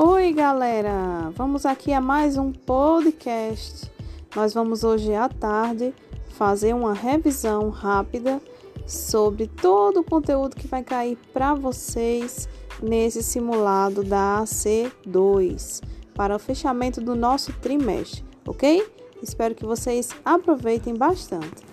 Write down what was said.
Oi, galera! Vamos aqui a mais um podcast. Nós vamos hoje à tarde fazer uma revisão rápida sobre todo o conteúdo que vai cair para vocês nesse simulado da AC2 para o fechamento do nosso trimestre, ok? Espero que vocês aproveitem bastante.